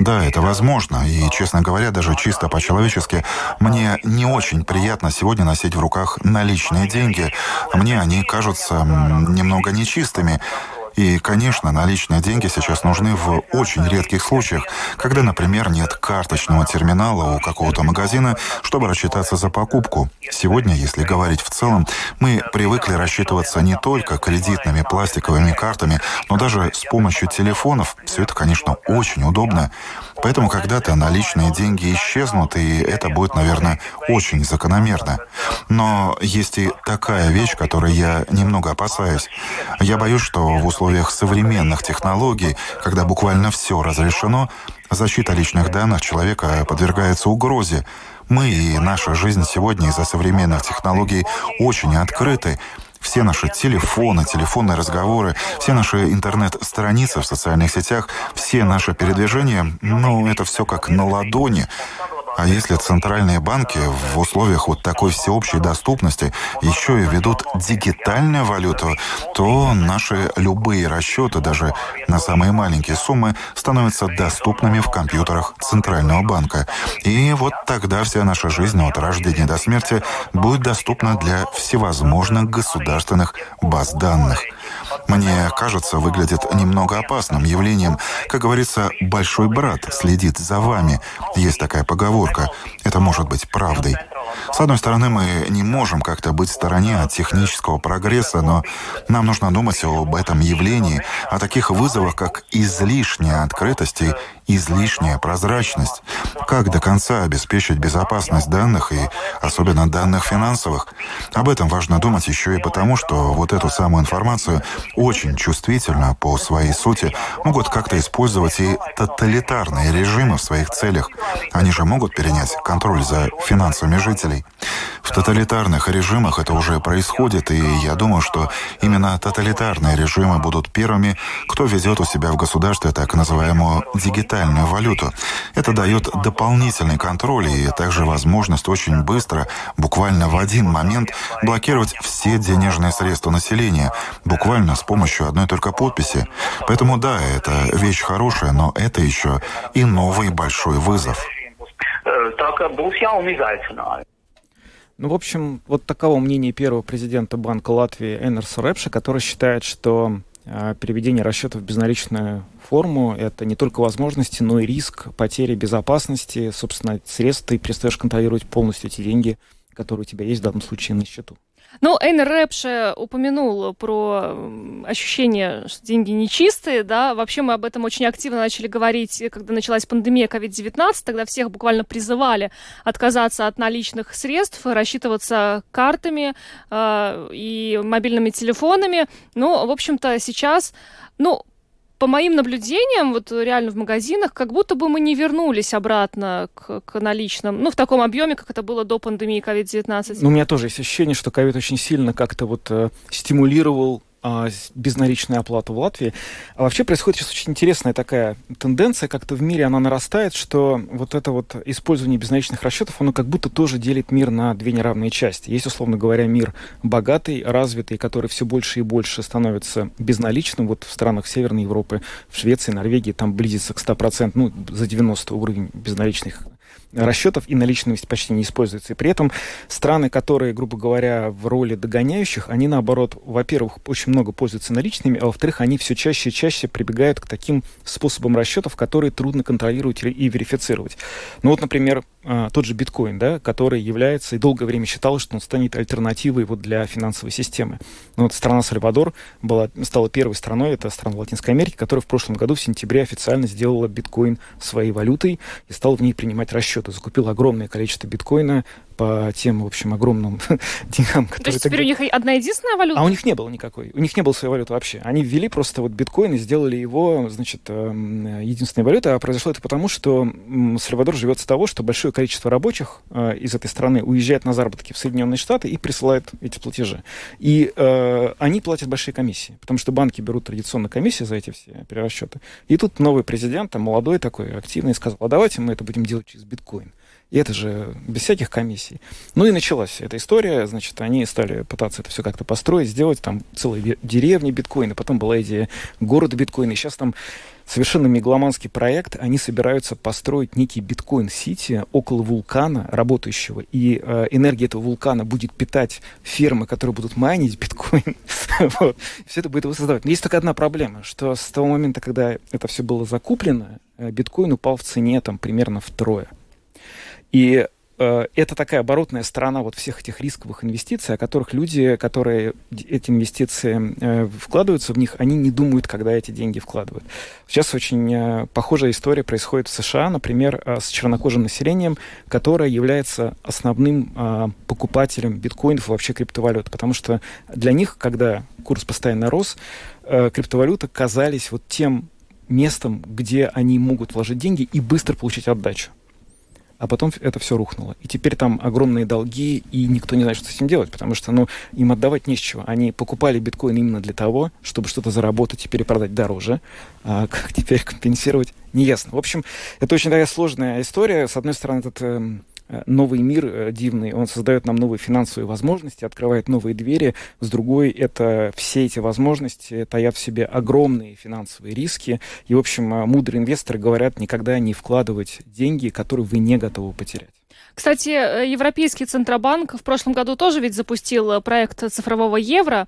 Да, это возможно. И, честно говоря, даже чисто по-человечески, мне не очень приятно сегодня носить в руках наличные деньги. Мне они кажутся немного нечистыми. И, конечно, наличные деньги сейчас нужны в очень редких случаях, когда, например, нет карточного терминала у какого-то магазина, чтобы рассчитаться за покупку. Сегодня, если говорить в целом, мы привыкли рассчитываться не только кредитными пластиковыми картами, но даже с помощью телефонов. Все это, конечно, очень удобно. Поэтому когда-то наличные деньги исчезнут, и это будет, наверное, очень закономерно. Но есть и такая вещь, которой я немного опасаюсь. Я боюсь, что в условиях современных технологий, когда буквально все разрешено, защита личных данных человека подвергается угрозе. Мы и наша жизнь сегодня из-за современных технологий очень открыты, все наши телефоны, телефонные разговоры, все наши интернет-страницы в социальных сетях, все наши передвижения, ну, это все как на ладони. А если центральные банки в условиях вот такой всеобщей доступности еще и ведут дигитальную валюту, то наши любые расчеты, даже на самые маленькие суммы, становятся доступными в компьютерах Центрального банка. И вот тогда вся наша жизнь от рождения до смерти будет доступна для всевозможных государственных баз данных. Мне кажется, выглядит немного опасным явлением. Как говорится, большой брат следит за вами. Есть такая поговорка. Это может быть правдой. С одной стороны, мы не можем как-то быть в стороне от технического прогресса, но нам нужно думать об этом явлении, о таких вызовах, как излишняя открытость излишняя прозрачность. Как до конца обеспечить безопасность данных и особенно данных финансовых? Об этом важно думать еще и потому, что вот эту самую информацию очень чувствительно по своей сути могут как-то использовать и тоталитарные режимы в своих целях. Они же могут перенять контроль за финансами жителей. В тоталитарных режимах это уже происходит, и я думаю, что именно тоталитарные режимы будут первыми, кто ведет у себя в государстве так называемую дигитальную валюту. Это дает дополнительный контроль и также возможность очень быстро, буквально в один момент, блокировать все денежные средства населения, буквально с помощью одной только подписи. Поэтому да, это вещь хорошая, но это еще и новый большой вызов. Ну, в общем, вот таково мнение первого президента Банка Латвии Энерса Рэпша, который считает, что переведение расчетов в безналичную форму — это не только возможности, но и риск потери безопасности, собственно, средств. Ты перестаешь контролировать полностью эти деньги, которые у тебя есть в данном случае на счету. Ну, Эйнер Рэпше упомянул про ощущение, что деньги нечистые, да, вообще мы об этом очень активно начали говорить, когда началась пандемия COVID-19, тогда всех буквально призывали отказаться от наличных средств, рассчитываться картами э, и мобильными телефонами. Ну, в общем-то, сейчас, ну, по моим наблюдениям, вот реально в магазинах, как будто бы мы не вернулись обратно к, к наличным, ну, в таком объеме, как это было до пандемии COVID-19. Ну, у меня тоже есть ощущение, что ковид очень сильно как-то вот э, стимулировал а, безналичную оплату в Латвии. А вообще происходит сейчас очень интересная такая тенденция, как-то в мире она нарастает, что вот это вот использование безналичных расчетов, оно как будто тоже делит мир на две неравные части. Есть, условно говоря, мир богатый, развитый, который все больше и больше становится безналичным. Вот в странах Северной Европы, в Швеции, Норвегии, там близится к 100%, ну, за 90 уровень безналичных расчетов и наличность почти не используется. И при этом страны, которые, грубо говоря, в роли догоняющих, они, наоборот, во-первых, очень много пользуются наличными, а во-вторых, они все чаще и чаще прибегают к таким способам расчетов, которые трудно контролировать и верифицировать. Ну вот, например, а, тот же биткоин, да, который является и долгое время считалось, что он станет альтернативой вот для финансовой системы. Ну, вот страна Сальвадор была, стала первой страной, это страна Латинской Америки, которая в прошлом году в сентябре официально сделала биткоин своей валютой и стала в ней принимать расчеты. Закупила огромное количество биткоина, по тем, в общем, огромным деньгам, которые... То есть теперь тогда... у них одна единственная валюта? А у них не было никакой. У них не было своей валюты вообще. Они ввели просто вот биткоин и сделали его, значит, эм, единственной валютой. А произошло это потому, что Сальвадор живет с того, что большое количество рабочих э, из этой страны уезжает на заработки в Соединенные Штаты и присылает эти платежи. И э, они платят большие комиссии, потому что банки берут традиционно комиссии за эти все перерасчеты. И тут новый президент, там, молодой такой, активный, сказал, а давайте мы это будем делать через биткоин. И это же без всяких комиссий. Ну и началась эта история. Значит, они стали пытаться это все как-то построить, сделать там целые деревни биткоина. Потом была идея города биткоина. И сейчас там совершенно мегаломанский проект. Они собираются построить некий биткоин-сити около вулкана работающего. И э, энергия этого вулкана будет питать фермы, которые будут майнить биткоин. Все это будет его создавать. Но есть только одна проблема, что с того момента, когда это все было закуплено, э, биткоин упал в цене там примерно втрое. И э, это такая оборотная сторона вот всех этих рисковых инвестиций, о которых люди, которые эти инвестиции э, вкладываются в них, они не думают, когда эти деньги вкладывают. Сейчас очень э, похожая история происходит в США, например, с чернокожим населением, которое является основным покупателем биткоинов и вообще криптовалют, потому что для них, когда курс постоянно рос, э, криптовалюты казались вот тем местом, где они могут вложить деньги и быстро получить отдачу а потом это все рухнуло. И теперь там огромные долги, и никто не знает, что с этим делать, потому что ну, им отдавать не с чего. Они покупали биткоин именно для того, чтобы что-то заработать и перепродать дороже. А как теперь компенсировать, неясно. В общем, это очень такая сложная история. С одной стороны, этот э, Э, новый мир э, дивный, он создает нам новые финансовые возможности, открывает новые двери. С другой, это все эти возможности таят в себе огромные финансовые риски. И, в общем, э, мудрые инвесторы говорят никогда не вкладывать деньги, которые вы не готовы потерять. Кстати, э, Европейский Центробанк в прошлом году тоже ведь запустил э, проект цифрового евро.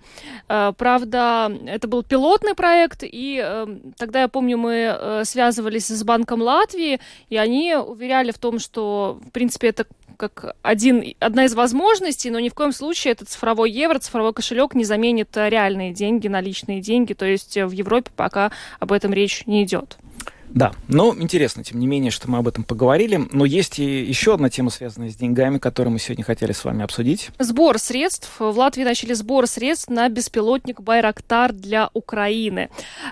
Э, правда, это был пилотный проект, и тогда, я помню, мы связывались с Банком Латвии, и они уверяли в том, что, в принципе, это как один, одна из возможностей, но ни в коем случае этот цифровой евро, цифровой кошелек не заменит реальные деньги, наличные деньги. То есть в Европе пока об этом речь не идет. Да, но интересно, тем не менее, что мы об этом поговорили. Но есть и еще одна тема, связанная с деньгами, которую мы сегодня хотели с вами обсудить. Сбор средств. В Латвии начали сбор средств на беспилотник «Байрактар» для Украины.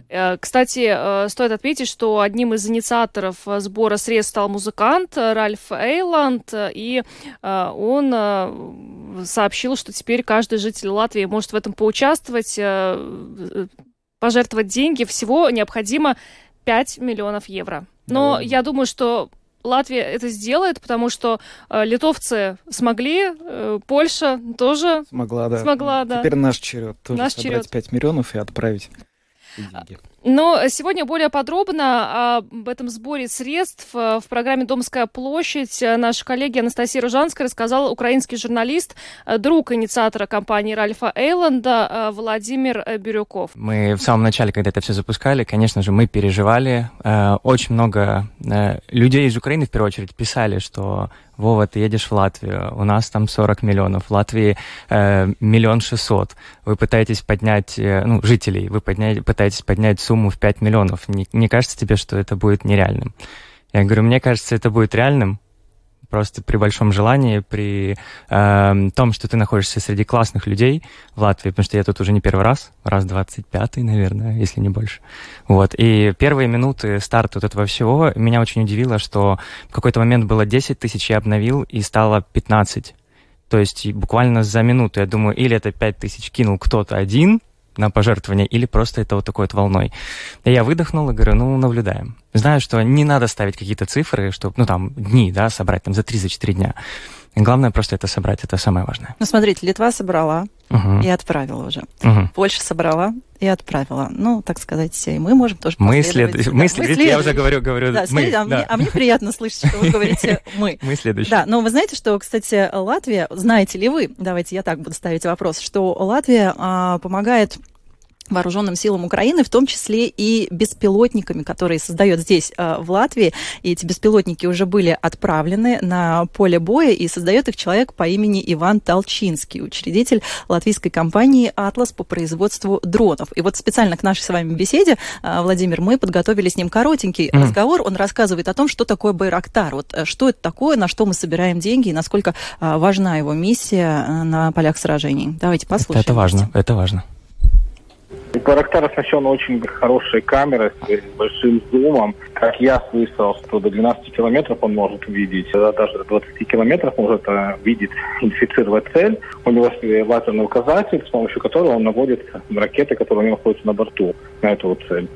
Э, кстати, э, стоит отметить, что одним из инициаторов сбора средств стал музыкант Ральф Эйланд, и э, он сообщил, что теперь каждый житель Латвии может в этом поучаствовать, пожертвовать деньги. Всего необходимо 5 миллионов евро. Но ну, я думаю, что Латвия это сделает, потому что э, литовцы смогли, э, Польша тоже смогла, да. Смогла, да. Теперь наш черед тоже наш собрать черед. 5 миллионов и отправить деньги. Но сегодня более подробно об этом сборе средств в программе «Домская площадь» наша коллега Анастасия Ружанская рассказала украинский журналист, друг инициатора компании Ральфа Эйланда Владимир Бирюков. Мы в самом начале, когда это все запускали, конечно же, мы переживали. Э, очень много э, людей из Украины, в первую очередь, писали, что Вова, ты едешь в Латвию, у нас там 40 миллионов, в Латвии э, миллион шестьсот. Вы пытаетесь поднять, э, ну, жителей, вы поднять, пытаетесь поднять сумму в 5 миллионов. Не, не кажется тебе, что это будет нереальным? Я говорю, мне кажется, это будет реальным, просто при большом желании, при э, том, что ты находишься среди классных людей в Латвии, потому что я тут уже не первый раз, раз 25-й, наверное, если не больше. Вот. И первые минуты старта вот этого всего меня очень удивило, что в какой-то момент было 10 тысяч, я обновил, и стало 15. То есть буквально за минуту, я думаю, или это 5 тысяч кинул кто-то один, на пожертвование, или просто это вот такой вот волной. И я выдохнул и говорю, ну, наблюдаем. Знаю, что не надо ставить какие-то цифры, чтобы, ну, там, дни, да, собрать, там, за 3 за 4 дня. Главное просто это собрать, это самое важное. Ну, смотрите, Литва собрала угу. и отправила уже. Угу. Польша собрала и отправила. Ну, так сказать, и мы можем тоже Мы следуем. Да, мы следуем. Я уже говорю, говорю. Да, мы, смотрите, а, да. Мне, а мне приятно слышать, что вы говорите «мы». Мы следующие. Да, но вы знаете, что, кстати, Латвия, знаете ли вы, давайте я так буду ставить вопрос, что Латвия а, помогает вооруженным силам Украины, в том числе и беспилотниками, которые создает здесь, э, в Латвии. И эти беспилотники уже были отправлены на поле боя, и создает их человек по имени Иван Толчинский, учредитель латвийской компании «Атлас» по производству дронов. И вот специально к нашей с вами беседе, э, Владимир, мы подготовили с ним коротенький mm. разговор. Он рассказывает о том, что такое Байрактар, вот э, что это такое, на что мы собираем деньги и насколько важна его миссия на полях сражений. Давайте послушаем. Это, это важно, это важно. Байрактар оснащен очень хорошей камерой с большим зумом. Как я слышал, что до 12 километров он может увидеть, даже до 20 километров может э, видеть, идентифицировать цель. У него есть лазерный указатель, с помощью которого он наводит ракеты, которые у него находятся на борту, на эту цель.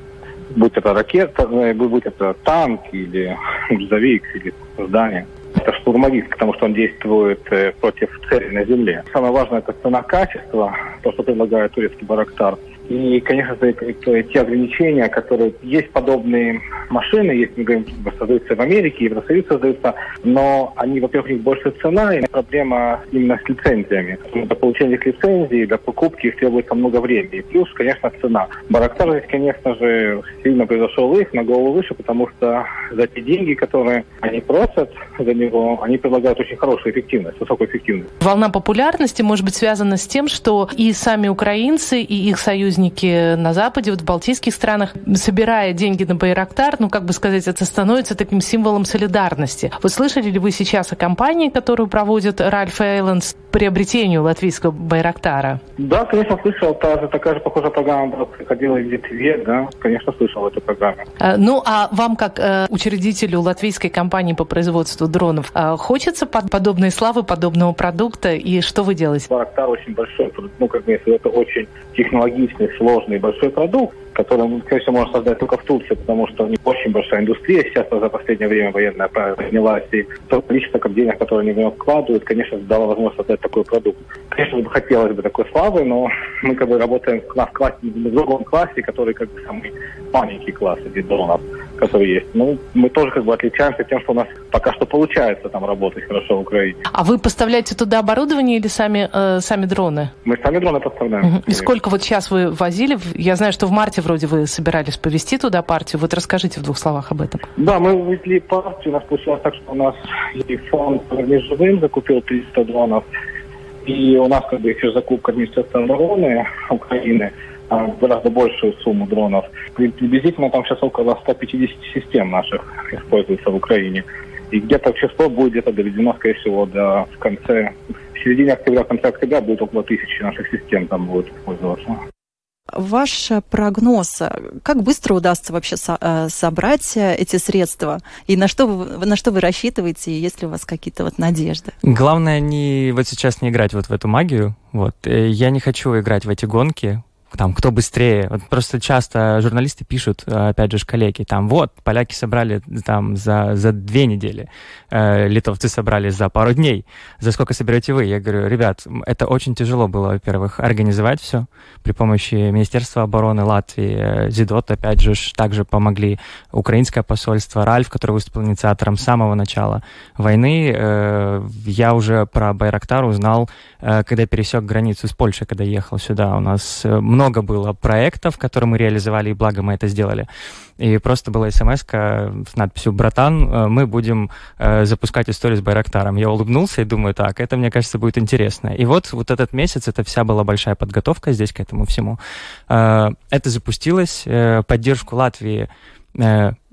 Будь это ракета, э, будь это танк или грузовик или здание. Это штурмовик, потому что он действует э, против цели на земле. Самое важное это цена-качество, то, что предлагает турецкий Барактар. И, конечно, те ограничения, которые есть подобные машины, есть, мы говорим, создаются в Америке, Евросоюз создаются, но они, во-первых, у них больше цена, и проблема именно с лицензиями. Для получения их лицензий, для покупки их требуется много времени. Плюс, конечно, цена. Барактар здесь, конечно же, сильно произошел их на голову выше, потому что за те деньги, которые они просят за него, они предлагают очень хорошую эффективность, высокую эффективность. Волна популярности может быть связана с тем, что и сами украинцы, и их союзники союзники на Западе, вот в балтийских странах, собирая деньги на Байрактар, ну, как бы сказать, это становится таким символом солидарности. Вы слышали ли вы сейчас о кампании, которую проводит Ральф Эйландс приобретению латвийского Байрактара? Да, конечно, слышал. Та же, такая же похожая программа приходила в Литве, да, конечно, слышал эту программу. Э, ну, а вам, как э, учредителю латвийской компании по производству дронов, э, хочется под подобной славы, подобного продукта, и что вы делаете? Байрактар очень большой, ну, как бы, это очень технологичный сложный большой продукт, который, конечно, можно создать только в Турции, потому что у очень большая индустрия сейчас за последнее время военная поднялась, и то количество денег, которые они в него вкладывают, конечно, дало возможность создать такой продукт. Конечно, бы хотелось бы такой славы, но мы как бы работаем в классе, в другом классе, который как бы самый маленький класс среди дронов, который есть. Ну, мы тоже как бы отличаемся тем, что у нас пока что получается там работать хорошо в Украине. А вы поставляете туда оборудование или сами, э, сами дроны? Мы сами дроны поставляем. Угу. И сколько вот сейчас вы возили? Я знаю, что в марте вроде вы собирались повезти туда партию. Вот расскажите в двух словах об этом. Да, мы везли партию. У нас получилось так, что у нас и фонд «Верни живым» закупил 300 дронов. И у нас как бы еще закупка Министерства обороны Украины гораздо большую сумму дронов. Приблизительно там сейчас около 150 систем наших используется в Украине. И где-то число будет где-то доведено, скорее всего, до в конце, в середине октября, в конце октября будет около тысячи наших систем там будет использоваться. Ваш прогноз, как быстро удастся вообще со- э, собрать эти средства? И на что, вы, на что вы рассчитываете, есть ли у вас какие-то вот надежды? Главное не вот сейчас не играть вот в эту магию. Вот. Э, я не хочу играть в эти гонки, там, кто быстрее. Вот просто часто журналисты пишут, э, опять же, коллеги, там, вот, поляки собрали там за, за две недели, э, литовцы собрали за пару дней. За сколько соберете вы? Я говорю, ребят, это очень тяжело было, во-первых, организовать все при помощи Министерства обороны Латвии, э, Зидот, опять же, также помогли украинское посольство, Ральф, который выступил инициатором с самого начала войны. Э, я уже про Байрактар узнал, э, когда пересек границу с Польшей, когда ехал сюда. У нас много э, много было проектов, которые мы реализовали, и благо мы это сделали. И просто была смс с надписью «Братан, э, мы будем э, запускать историю с Байрактаром». Я улыбнулся и думаю, так, это, мне кажется, будет интересно. И вот, вот этот месяц, это вся была большая подготовка здесь к этому всему. Э, это запустилось. Поддержку Латвии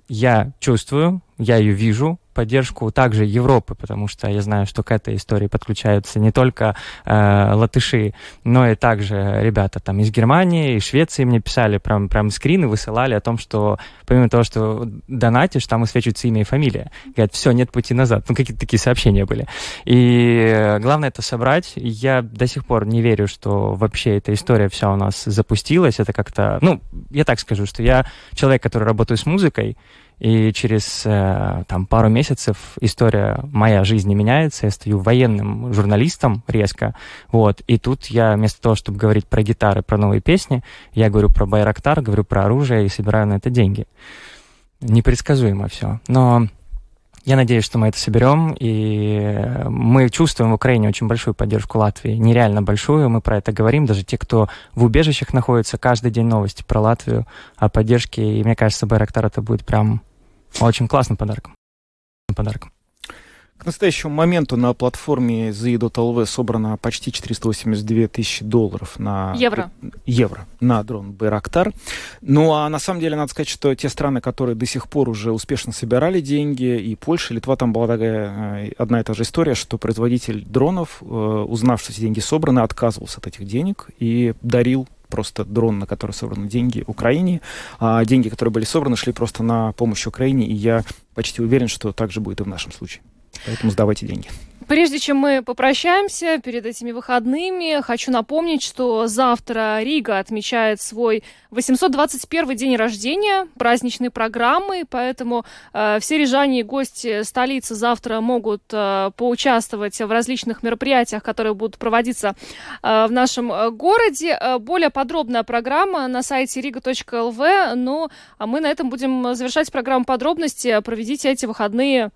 я чувствую, я ее вижу, поддержку также Европы, потому что я знаю, что к этой истории подключаются не только э, латыши, но и также ребята там из Германии, из Швеции мне писали, прям, прям скрины высылали о том, что помимо того, что донатишь, там высвечивается имя и фамилия. Говорят, все, нет пути назад. Ну, какие-то такие сообщения были. И главное это собрать. Я до сих пор не верю, что вообще эта история вся у нас запустилась. Это как-то, ну, я так скажу, что я человек, который работает с музыкой, и через э, там, пару месяцев история моя жизни меняется, я стаю военным журналистом резко, вот, и тут я вместо того, чтобы говорить про гитары, про новые песни, я говорю про Байрактар, говорю про оружие и собираю на это деньги. Непредсказуемо все. Но я надеюсь, что мы это соберем, и мы чувствуем в Украине очень большую поддержку Латвии, нереально большую, мы про это говорим, даже те, кто в убежищах находится, каждый день новости про Латвию, о поддержке, и мне кажется, Байрактар это будет прям очень классным подарком. подарком. К настоящему моменту на платформе ZI.LV собрано почти 482 тысячи долларов на... Евро. Евро на дрон Байрактар. Ну, а на самом деле, надо сказать, что те страны, которые до сих пор уже успешно собирали деньги, и Польша, и Литва, там была такая э, одна и та же история, что производитель дронов, э, узнав, что эти деньги собраны, отказывался от этих денег и дарил просто дрон, на который собраны деньги Украине, а деньги, которые были собраны, шли просто на помощь Украине, и я почти уверен, что так же будет и в нашем случае. Поэтому сдавайте деньги. Прежде чем мы попрощаемся перед этими выходными, хочу напомнить, что завтра Рига отмечает свой 821 день рождения, праздничной программы, поэтому э, все рижане и гости столицы завтра могут э, поучаствовать в различных мероприятиях, которые будут проводиться э, в нашем э, городе. Э, более подробная программа на сайте riga.lv, ну а мы на этом будем завершать программу подробности. Проведите эти выходные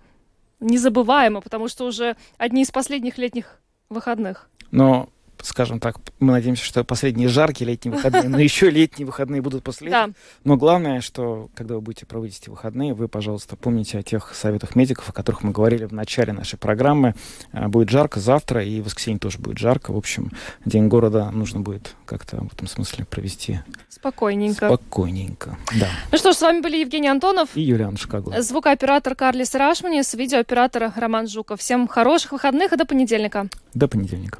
незабываемо, потому что уже одни из последних летних выходных. Но скажем так, мы надеемся, что последние жаркие летние выходные, но еще летние выходные будут после да. Но главное, что когда вы будете проводить эти выходные, вы, пожалуйста, помните о тех советах медиков, о которых мы говорили в начале нашей программы. А, будет жарко завтра, и в воскресенье тоже будет жарко. В общем, День города нужно будет как-то в этом смысле провести спокойненько. Спокойненько, да. Ну что ж, с вами были Евгений Антонов и Юлиан Шкагло. Звукооператор Карлис Рашманис, видеооператор Роман Жуков. Всем хороших выходных и до понедельника. До понедельника.